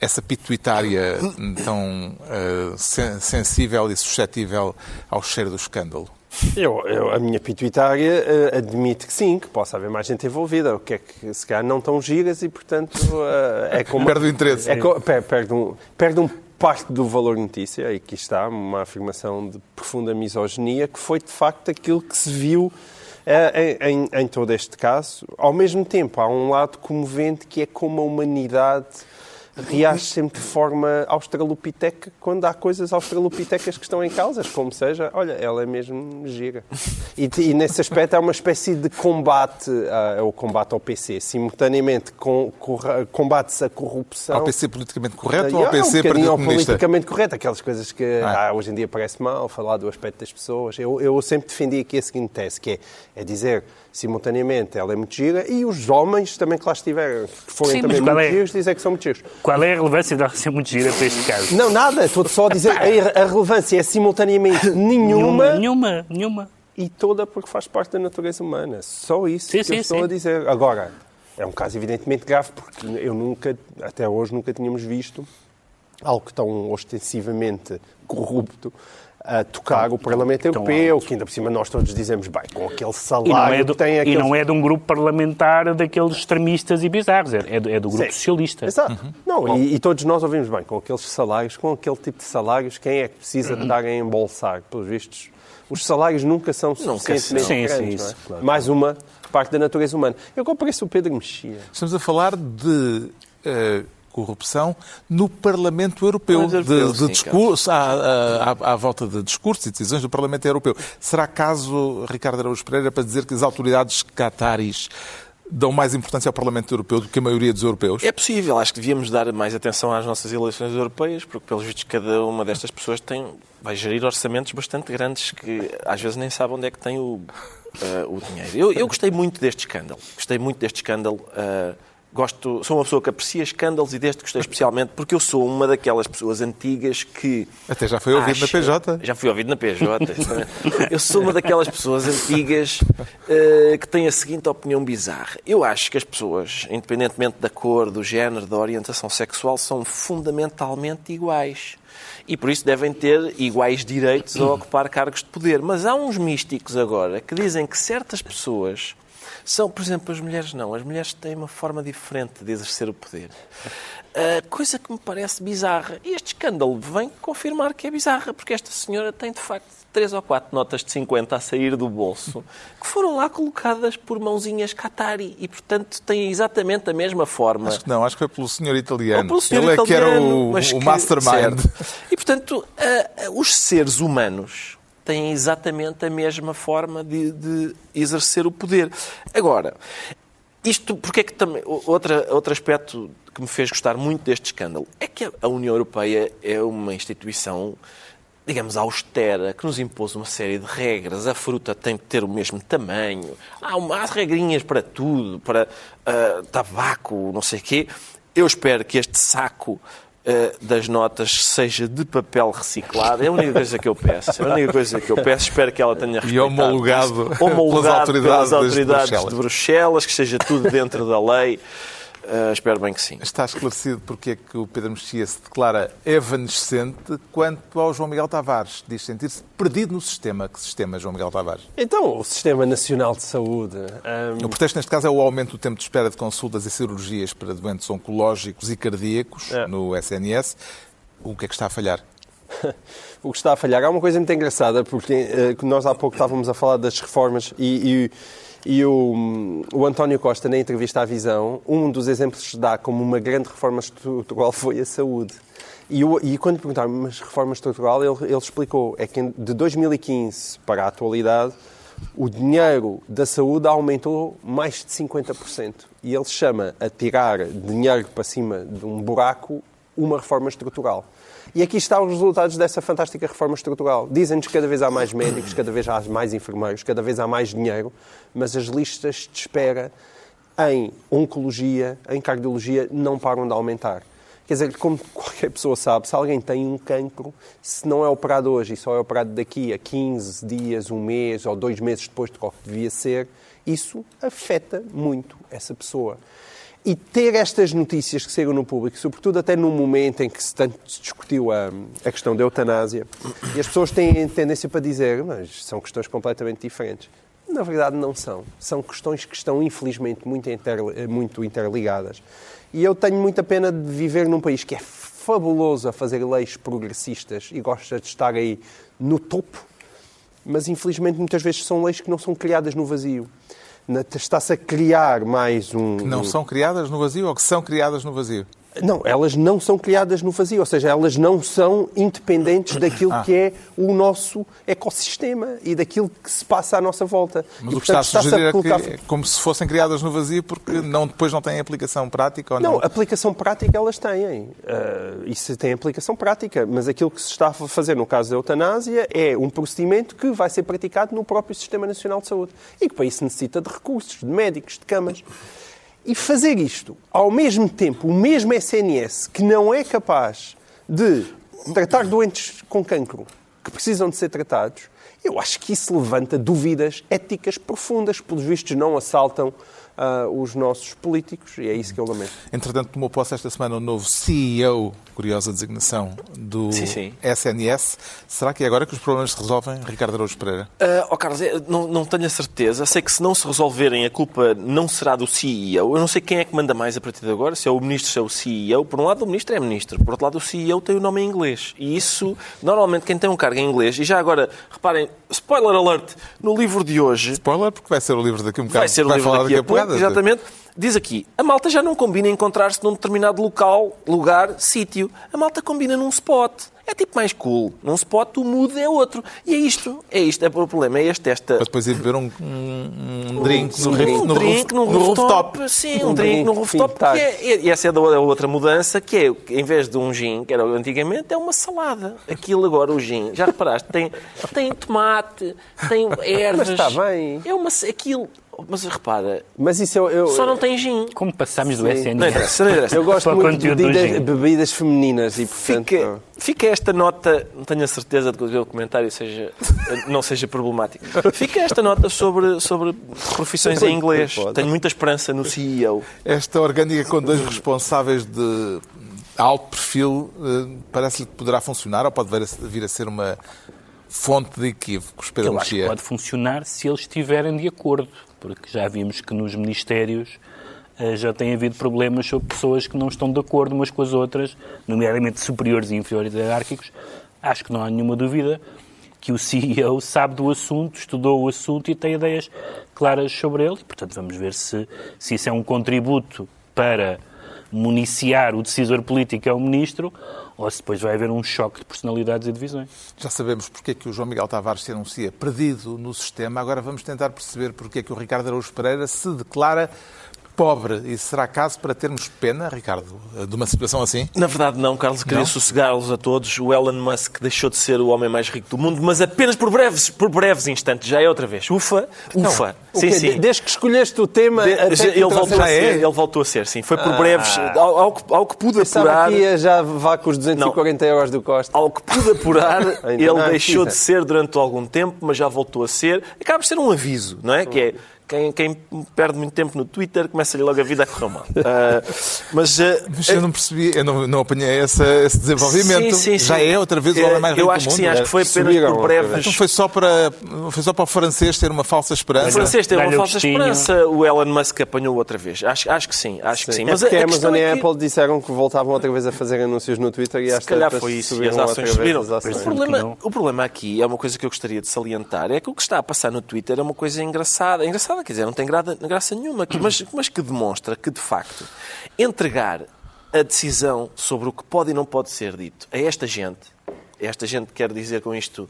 essa pituitária tão uh, sen- sensível e suscetível ao cheiro do escândalo? Eu, eu- a minha pituitária eh, admite que sim, que possa haver mais gente envolvida, o que é que se calhar não tão giras e, portanto, eh, é como... Perde o interesse. É per- perde, um, perde um parte do valor notícia, e aqui está uma afirmação de profunda misoginia, que foi de facto aquilo que se viu em, em- em todo este caso. Ao mesmo tempo, há um lado comovente que é como a humanidade reage sempre de forma australopiteca quando há coisas australopitecas que estão em causas, como seja, olha, ela é mesmo gira. E, e nesse aspecto há uma espécie de combate, ah, é o combate ao PC, simultaneamente com, corra- combate-se a corrupção. Ao PC politicamente correto Ah, ou ao é, um PC Partido ao politicamente correto, aquelas coisas que Ah. ah, hoje em dia parece mal, falar do aspecto das pessoas. Eu, eu sempre defendi aqui a seguinte tese, que é, é dizer simultaneamente ela é muito gira e os homens também que lá estiveram, que forem Sim, também muito é? giros, dizer que são muito giros. Qual é a relevância de ela ser muito gira para este caso? Não, nada, estou só a dizer a, a relevância é simultaneamente nenhuma, Nenhuma, nenhuma. e toda porque faz parte da natureza humana. Só isso Sim, que sim, eu estou sim. a dizer. Agora, é um caso evidentemente grave porque eu nunca, até hoje, nunca tínhamos visto algo tão ostensivamente corrupto, a tocar o Parlamento Europeu, que ainda por cima nós todos dizemos, bem, com aquele E não, salário é do, que tem e aqueles... não é de um grupo parlamentar daqueles extremistas e bizarros, é, é do, é do grupo Sim. socialista. Exato. Não, e, e todos nós ouvimos bem, com aqueles salários, com aquele tipo de salários, quem é que precisa de estar a embolsar? Pelos vistos, os salários nunca são suficientemente. Sim, grandes. sim, não é? Mais uma parte da natureza humana. Eu comprei se o Pedro mexia. Estamos a falar de eh, corrupção no Parlamento Europeu, Europeu, de, de discurso, à, à- à volta de discursos e decisões do Parlamento Europeu. Será caso, Ricardo Araújo Pereira, para dizer que as autoridades cataris dão mais importância ao Parlamento Europeu do que a maioria dos europeus? É possível, acho que devíamos dar mais atenção às nossas eleições europeias, porque, pelos vistos, cada uma destas pessoas tem, vai gerir orçamentos bastante grandes que às vezes nem sabe onde é que tem o, eh, o dinheiro. Eu, eu gostei muito deste escândalo. Gostei muito deste escândalo. eh, gosto, sou uma pessoa que aprecia escândalos e deste gostei especialmente porque eu sou uma daquelas pessoas antigas que. Até já foi ouvido na acha- PJ. Já fui ouvido na PJ. Eu sou uma daquelas pessoas antigas eh, que têm a seguinte opinião bizarra. Eu acho que as pessoas, independentemente da cor, do género, da orientação sexual, são fundamentalmente iguais. E por isso devem ter iguais direitos a ocupar cargos de poder. Mas há uns místicos agora que dizem que certas pessoas são, por exemplo, as mulheres não. As mulheres têm uma forma diferente de exercer o poder. Ah, coisa que me parece bizarra. E este escândalo vem confirmar que é bizarra, porque esta senhora tem, de facto, três ou quatro notas de 50 a sair do bolso, que foram lá colocadas por mãozinhas Qatari e, portanto, têm exatamente a mesma forma. Acho que não, acho que foi pelo senhor italiano. Ou pelo senhor Ele é que era italiano, o, o que- mastermind. certo. E, portanto, ah, ah, os seres humanos têm exatamente a mesma forma de, de exercer o poder. Agora, isto, porque é que também. Outra, outro aspecto que me fez gostar muito deste escândalo é que a União Europeia é uma instituição, digamos, austera, que nos impôs uma série de regras. A fruta tem que ter o mesmo tamanho. Há, uma, há regrinhas para tudo, para ah, tabaco, não sei o quê. Eu espero que este saco das notas seja de papel reciclado. É a única coisa que eu peço. É a única coisa que eu peço. Espero que ela tenha respeitado homologado isso. homologado pelas autoridades pelas de autoridades Bruxelas. de Bruxelas, que seja tudo dentro da lei. Ah, espero bem que sim. Está esclarecido porque é que o Pedro Mexia se declara evanescente quanto ao João Miguel Tavares. Diz sentir-se perdido no sistema. Que sistema, João Miguel Tavares? Então, o Sistema Nacional de Saúde. hum, O pretexto neste caso é o aumento do tempo de espera de consultas e cirurgias para doentes oncológicos e cardíacos É. no SNS. O que é que está a falhar? o que está a falhar. Há uma coisa muito engraçada, porque que nós há pouco estávamos a falar das reformas e, e, e o, o António Costa, na entrevista à Visão, um dos exemplos que dá como uma grande reforma estrutural foi a saúde. E, o- e quando perguntaram, mas reforma estrutural, ele, ele explicou, é que de 2015 para a atualidade, o dinheiro da saúde aumentou mais de 50%. E ele chama a tirar dinheiro para cima de um buraco uma reforma estrutural. E aqui estão os resultados dessa fantástica reforma estrutural. Dizem-nos que cada vez há mais médicos, cada vez há mais enfermeiros, cada vez há mais dinheiro, mas as listas de espera em oncologia, em cardiologia, não param de aumentar. Quer dizer, como qualquer pessoa sabe, se alguém tem um cancro, se não é operado hoje e só é operado daqui a 15 dias, um mês ou dois meses depois de qual que devia ser, isso afeta muito essa pessoa. E ter estas notícias que saíram no público, sobretudo até num momento em que se tanto se discutiu a, a questão da eutanásia, e as pessoas têm tendência para dizer, mas são questões completamente diferentes. Na verdade, não são. São questões que estão, infelizmente, muito, inter, muito interligadas. E eu tenho muita pena de viver num país que é fabuloso a fazer leis progressistas e gosta de estar aí no topo, mas infelizmente muitas vezes são leis que não são criadas no vazio. Está-se a criar mais um. Que não são criadas no vazio ou que são criadas no vazio? Não, elas não são criadas no vazio, ou seja, elas não são independentes daquilo Ah. que é o nosso ecossistema e daquilo que se passa à nossa volta. Mas e, o que está a sugerir é colocar- que é como se fossem criadas no vazio porque não, depois não têm aplicação prática ou não? Não, aplicação prática elas têm. Uh, isso tem aplicação prática, mas aquilo que se está a fazer no caso da eutanásia é um procedimento que vai ser praticado no próprio Sistema Nacional de Saúde e que para isso necessita de recursos, de médicos, de camas. E fazer isto, ao mesmo tempo, o mesmo SNS que não é capaz de tratar doentes com cancro que precisam de ser tratados, eu acho que isso levanta dúvidas éticas profundas. Pelos vistos, não assaltam ah, os nossos políticos, e é isso que eu lamento. Entretanto, tomou posse esta semana o novo CEO, curiosa designação, do Sim, sim. SNS. Será que é agora que os problemas se resolvem, Ricardo Araújo Pereira? Ah, ó Carlos, não, não tenho a certeza. Sei que se não se resolverem, a culpa não será do CEO. Eu não sei quem é que manda mais a partir de agora, se é o ministro, se é o CEO. Por um lado, o ministro é ministro. Por outro lado, o CEO tem o nome em inglês. E isso, normalmente, quem tem um cargo em inglês, e já agora, reparem, spoiler alert, no livro de hoje, Spoiler, porque vai ser o livro daqui a um bocado. vai ser o livro falar daqui a pouco, bocado. exatamente. Diz aqui, a malta já não combina encontrar-se num determinado local, lugar, sítio. A malta combina num spot. É tipo mais cool. Num spot o mood é outro. E é isto. É isto. É o problema. É este, esta... Para depois ir beber um, um, um drink no, um no drink no no rooftop. Sim, um, Um drink no drink, rooftop. sim, que é- e essa é da outra mudança, que é, em vez de um gin, que era antigamente, é uma salada. Aquilo agora, o gin, já reparaste, tem, tem tomate, tem ervas. Mas está bem. É uma... Aquilo... Mas repara, Mas isso eu... eu só não tem gin. Como passamos do. SNS Não interessa, não interessa. Eu gosto muito de bebidas, bebidas femininas e, portanto... Fica, fica esta nota, não tenho a certeza de que o comentário seja, não seja problemático. Fica esta nota sobre, sobre profissões em inglês. Tenho muita esperança no CEO. Esta orgânica com dois responsáveis de alto perfil eh, parece-lhe que poderá funcionar ou pode vir a- ser uma fonte de equívocos, Pedro Eu acho que pode funcionar se eles estiverem de acordo, porque já vimos que nos ministérios eh, já tem havido problemas sobre pessoas que não estão de acordo umas com as outras, nomeadamente superiores e inferiores hierárquicos. Acho que não há nenhuma dúvida que o CEO sabe do assunto, estudou o assunto e tem ideias claras sobre ele. Portanto, vamos ver se, se isso é um contributo para municiar o decisor político, é o ministro, ou se depois vai haver um choque de personalidades e divisões. Já sabemos porque é que o João Miguel Tavares se anuncia perdido no sistema. Agora vamos tentar perceber porque é que o Ricardo Araújo Pereira se declara pobre. E será caso para termos pena, Ricardo, de uma situação assim? Na verdade, não, Carlos. Queria Não? sossegá-los a todos. O Elon Musk deixou de ser o homem mais rico do mundo, mas apenas por breves, por breves instantes. Já é outra vez. Ufa, ufa. O sim, sim. Desde que escolheste o tema... De- ele, voltou a ser, ele voltou a ser, sim. Foi por Ah. breves. Ao, ao que, ao que pude apurar. ia já vá com os 240 euros do Costa. Ao que pude apurar, Então ele não é deixou de preciso. ser durante algum tempo, mas já voltou a ser. Acaba por ser um aviso, não é? Que é quem, quem perde muito tempo no Twitter começa-lhe logo a vida a correr mal. Ah, mas, ah, Mas eu não percebi, eu não, não apanhei essa, esse desenvolvimento. Sim, sim, sim. Já é outra vez o É, homem mais rico Eu acho que mundo. sim, acho que foi apenas Subiram por breves. Então foi só, para, foi só para o francês ter uma falsa O esperança. francês teve uma o falsa esperança, o Elon Musk apanhou outra vez. Acho, acho que sim, acho que sim. Mas Mas é porque a questão Amazon e é a que- Apple disseram que voltavam outra vez a fazer anúncios no Twitter e Se calhar foi isso, e as ações subiram. as ações. O problema, o problema aqui é uma coisa que eu gostaria de salientar, é que o que está a passar no Twitter é uma coisa engraçada. Engraçada, quer dizer, não tem graça nenhuma, mas, mas que demonstra que, de facto, entregar a decisão sobre o que pode e não pode ser dito a esta gente, esta gente quer dizer com isto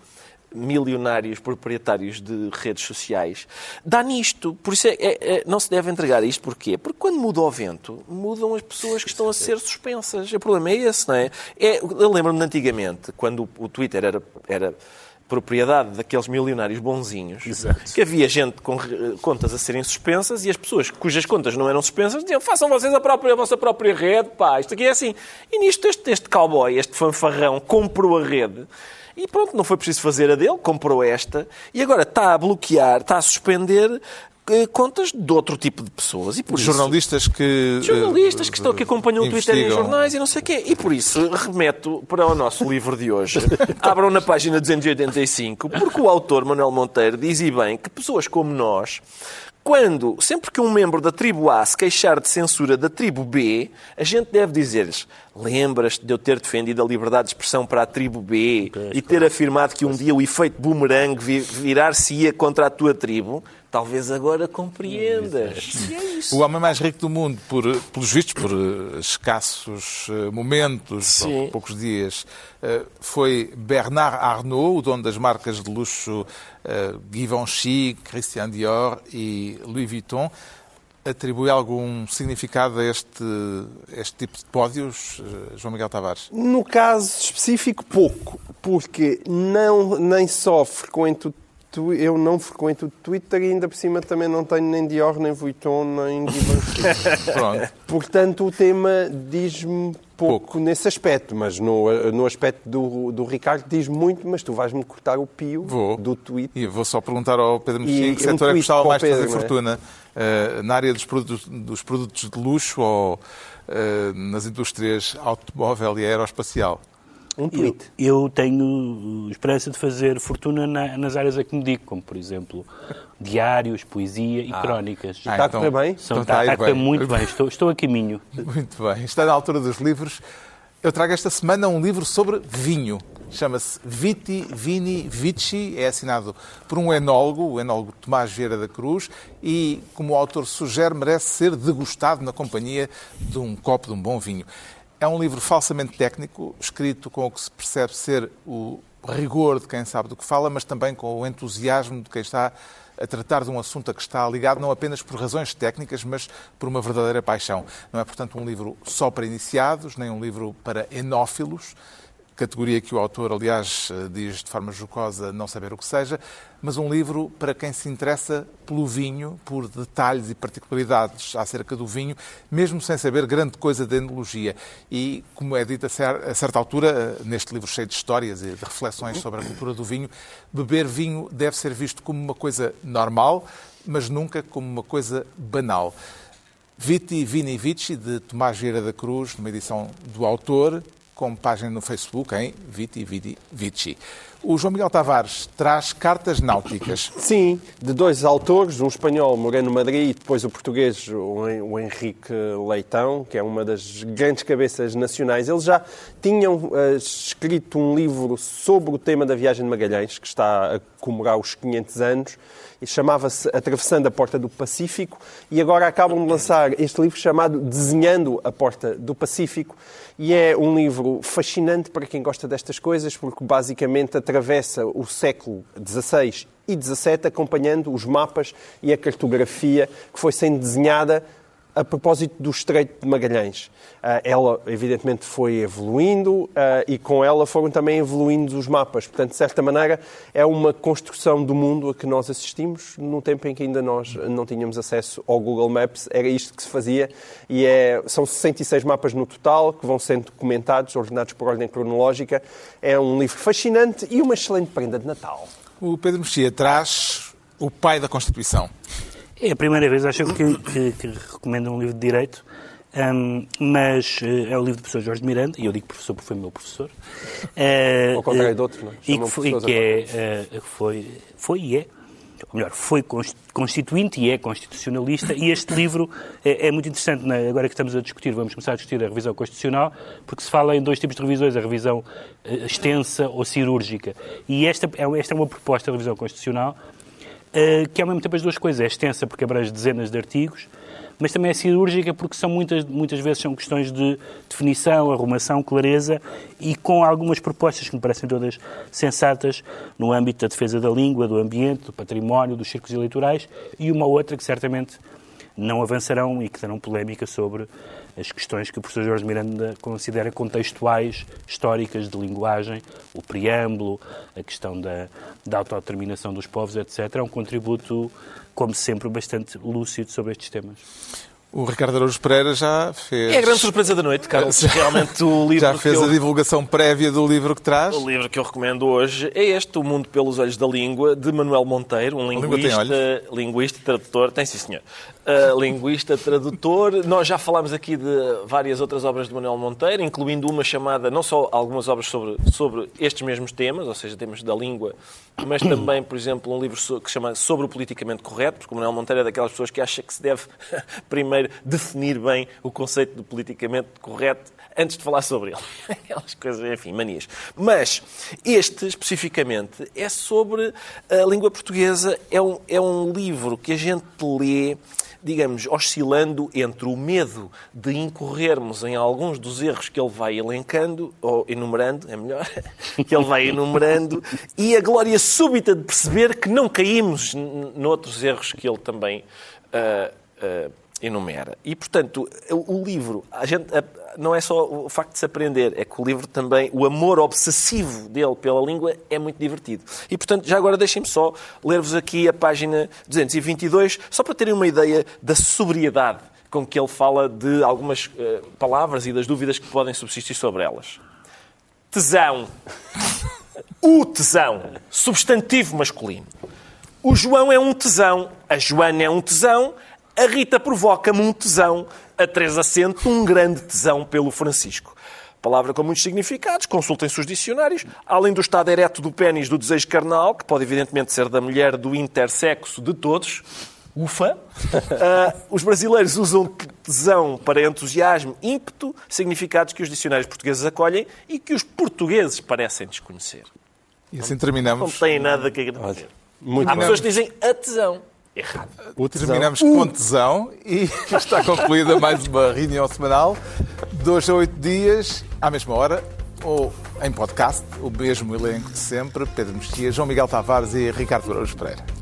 milionários proprietários de redes sociais, dá nisto. Por isso é, é- é- não se deve entregar isto. Porquê? Porque quando muda o vento, mudam as pessoas que estão a ser suspensas. O problema é esse, não é? é eu lembro-me de antigamente, quando o, o Twitter era, era propriedade daqueles milionários bonzinhos, que havia gente com eh, contas a serem suspensas e as pessoas cujas contas não eram suspensas diziam façam vocês a, própria, a vossa própria rede, pá, isto aqui é assim. E nisto este, este cowboy, este fanfarrão, comprou a rede e pronto, não foi preciso fazer a dele, comprou esta e agora está a bloquear, está a suspender contas de outro tipo de pessoas. E por isso- Jornalistas que. Jornalistas que, eh, estão, que acompanham o Twitter e os jornais e não sei o quê. E por isso remeto para o nosso livro de hoje. Abram na página 285, porque o autor Manuel Monteiro diz e bem que pessoas como nós, quando, sempre que um membro da tribo A se queixar de censura da tribo B, a gente deve dizer-lhes lembras-te de eu ter defendido a liberdade de expressão para a tribo B e ter afirmado que um dia o efeito boomerang vi- virar-se-ia contra a tua tribo? Talvez agora compreendas. E é isso. O homem mais rico do mundo, por, pelos vistos, por eh, escassos eh, momentos, Sim. ou poucos dias, eh, foi Bernard Arnault, o dono das marcas de luxo Givenchy, Christian Dior e Louis Vuitton. Atribui algum significado a este, este tipo de pódios, João Miguel Tavares? No caso específico, pouco, porque não, nem sofre com entu- tu- eu não frequento o Twitter e ainda por cima também não tenho nem Dior, nem Vuitton, nem Givenchy. Portanto, o tema diz-me pouco, nesse aspecto, mas no, no aspecto do, do Ricardo diz muito, mas tu vais-me cortar o pio Vou. do tweet. E vou só perguntar ao Pedro Mexia que setor é que gostava mais de fazer é? fortuna. Eh, na área dos produtos, dos produtos de luxo ou eh, nas indústrias automóvel e aeroespacial? Um tweet. Eu tenho esperança de fazer fortuna na- nas áreas a que me dedico, como por exemplo diários, poesia e crónicas. Ah, Está a correr bem? São, então está, está está bem. muito bem, estou, estou a caminho. Muito bem. Está na altura dos livros. Eu trago esta semana um livro sobre vinho. Chama-se Viti Vini Vici. É assinado por um enólogo, o enólogo Tomás Vieira da Cruz, e, como o autor sugere, merece ser degustado na companhia de um copo de um bom vinho. É um livro falsamente técnico, escrito com o que se percebe ser o rigor de quem sabe do que fala, mas também com o entusiasmo de quem está a tratar de um assunto a que está ligado não apenas por razões técnicas, mas por uma verdadeira paixão. Não é, portanto, um livro só para iniciados, nem um livro para enófilos, categoria que o autor, aliás, eh, diz de forma jocosa não saber o que seja, mas um livro para quem se interessa pelo vinho, por detalhes e particularidades acerca do vinho, mesmo sem saber grande coisa de enologia. E, como é dito a cer- a certa altura, eh, neste livro cheio de histórias e de reflexões sobre a cultura do vinho, beber vinho deve ser visto como uma coisa normal, mas nunca como uma coisa banal. Viti Vini Vici, de Tomás Vieira da Cruz, numa edição do autor, com página no Facebook em Viti Vini Vici. O João Miguel Tavares traz cartas náuticas. Sim, de dois autores, um espanhol, Moreno Madrid, e depois o português, o Hen- o Henrique Leitão, que é uma das grandes cabeças nacionais. Eles já tinham eh, escrito um livro sobre o tema da viagem de Magalhães, que está a comemorar os 500 anos, chamava-se Atravessando a Porta do Pacífico, e agora acabam de lançar este livro chamado Desenhando a Porta do Pacífico, e é um livro fascinante para quem gosta destas coisas, porque basicamente atravessa o século XVI e XVII acompanhando os mapas e a cartografia que foi sendo desenhada a propósito do Estreito de Magalhães. Ah, ela, evidentemente, foi evoluindo ah, e com ela foram também evoluindo os mapas. Portanto, de certa maneira, é uma construção do mundo a que nós assistimos no tempo em que ainda nós não tínhamos acesso ao Google Maps. Era isto que se fazia e é, são 66 mapas no total que vão sendo documentados, ordenados por ordem cronológica. É um livro fascinante e uma excelente prenda de Natal. O Pedro Mexia traz o pai da Constituição. É a primeira vez, acho que, que, que recomendo um livro de Direito, hum, mas eh, é o livro do professor Jorge Miranda, e eu digo professor porque foi meu professor. Ao contrário eh, de outros, não é? E que, foi, e que é, eh, foi, foi e é, ou melhor, foi cons- constituinte e é constitucionalista, e este livro é, é muito interessante, né? agora que estamos a discutir, vamos começar a discutir a revisão constitucional, porque se fala em dois tipos de revisões, a revisão eh, extensa ou cirúrgica. E esta é, esta é uma proposta de revisão constitucional Uh, que é ao mesmo tempo as duas coisas. É extensa porque abrange dezenas de artigos, mas também é cirúrgica porque são muitas, muitas vezes são questões de definição, arrumação, clareza e com algumas propostas que me parecem todas sensatas no âmbito da defesa da língua, do ambiente, do património, dos círculos eleitorais e uma outra que certamente não avançarão e que darão polémica sobre as questões que o professor Jorge Miranda considera contextuais, históricas, de linguagem, o preâmbulo, a questão da, da autodeterminação dos povos, etc. É um contributo, como sempre, bastante lúcido sobre estes temas. O Ricardo Araújo Pereira já fez. É a grande surpresa da noite, Carlos. Realmente o livro Já que fez eu- a divulgação prévia do livro que traz. O livro que eu recomendo hoje é este, O Mundo pelos Olhos da Língua, de Manuel Monteiro, um linguista, linguista tradutor. Tem sim, senhor. Linguista, tradutor. Nós já falámos aqui de várias outras obras de Manuel Monteiro, incluindo uma chamada, não só algumas obras sobre, sobre estes mesmos temas, ou seja, temas da língua, mas também, por exemplo, um livro que se chama Sobre o Politicamente Correto, porque Manuel Monteiro é daquelas pessoas que acha que se deve primeiro definir bem o conceito de politicamente correto antes de falar sobre ele. Aquelas coisas, enfim, manias. Mas este, especificamente, é sobre a língua portuguesa. É um, é um livro que a gente lê, digamos, oscilando entre o medo de incorrermos em alguns dos erros que ele vai elencando, ou enumerando, é melhor, que ele vai enumerando, e a glória súbita de perceber que não caímos noutros erros que ele também ah, ah, enumera. E, portanto, o, livro, a gente, a- não é só o facto de se aprender, é que o livro também, o amor obsessivo dele pela língua é muito divertido. E, portanto, já agora deixem-me só ler-vos aqui a página 222, só para terem uma ideia da sobriedade com que ele fala de algumas eh, palavras e das dúvidas que podem subsistir sobre elas. Tesão. O tesão. Substantivo masculino. O João é um tesão. A Joana é um tesão. A Rita provoca-me um tesão. A Teresa sente um grande tesão pelo Francisco. Palavra com muitos significados, consultem-se os dicionários. Além do estado ereto do pênis do desejo carnal, que pode evidentemente ser da mulher do intersexo de todos, ufa, ah, os brasileiros usam tesão para entusiasmo, ímpeto, significados que os dicionários portugueses acolhem e que os portugueses parecem desconhecer. E assim Não terminamos. têm nada que agradecer. Muito Há bem. pessoas que dizem a tesão. Errado. Terminamos com tesão e está concluída mais uma reunião semanal. Dois a oito dias, à mesma hora, ou em podcast, o mesmo elenco de sempre, Pedro Mexia, João Miguel Tavares e Ricardo Araújo Pereira.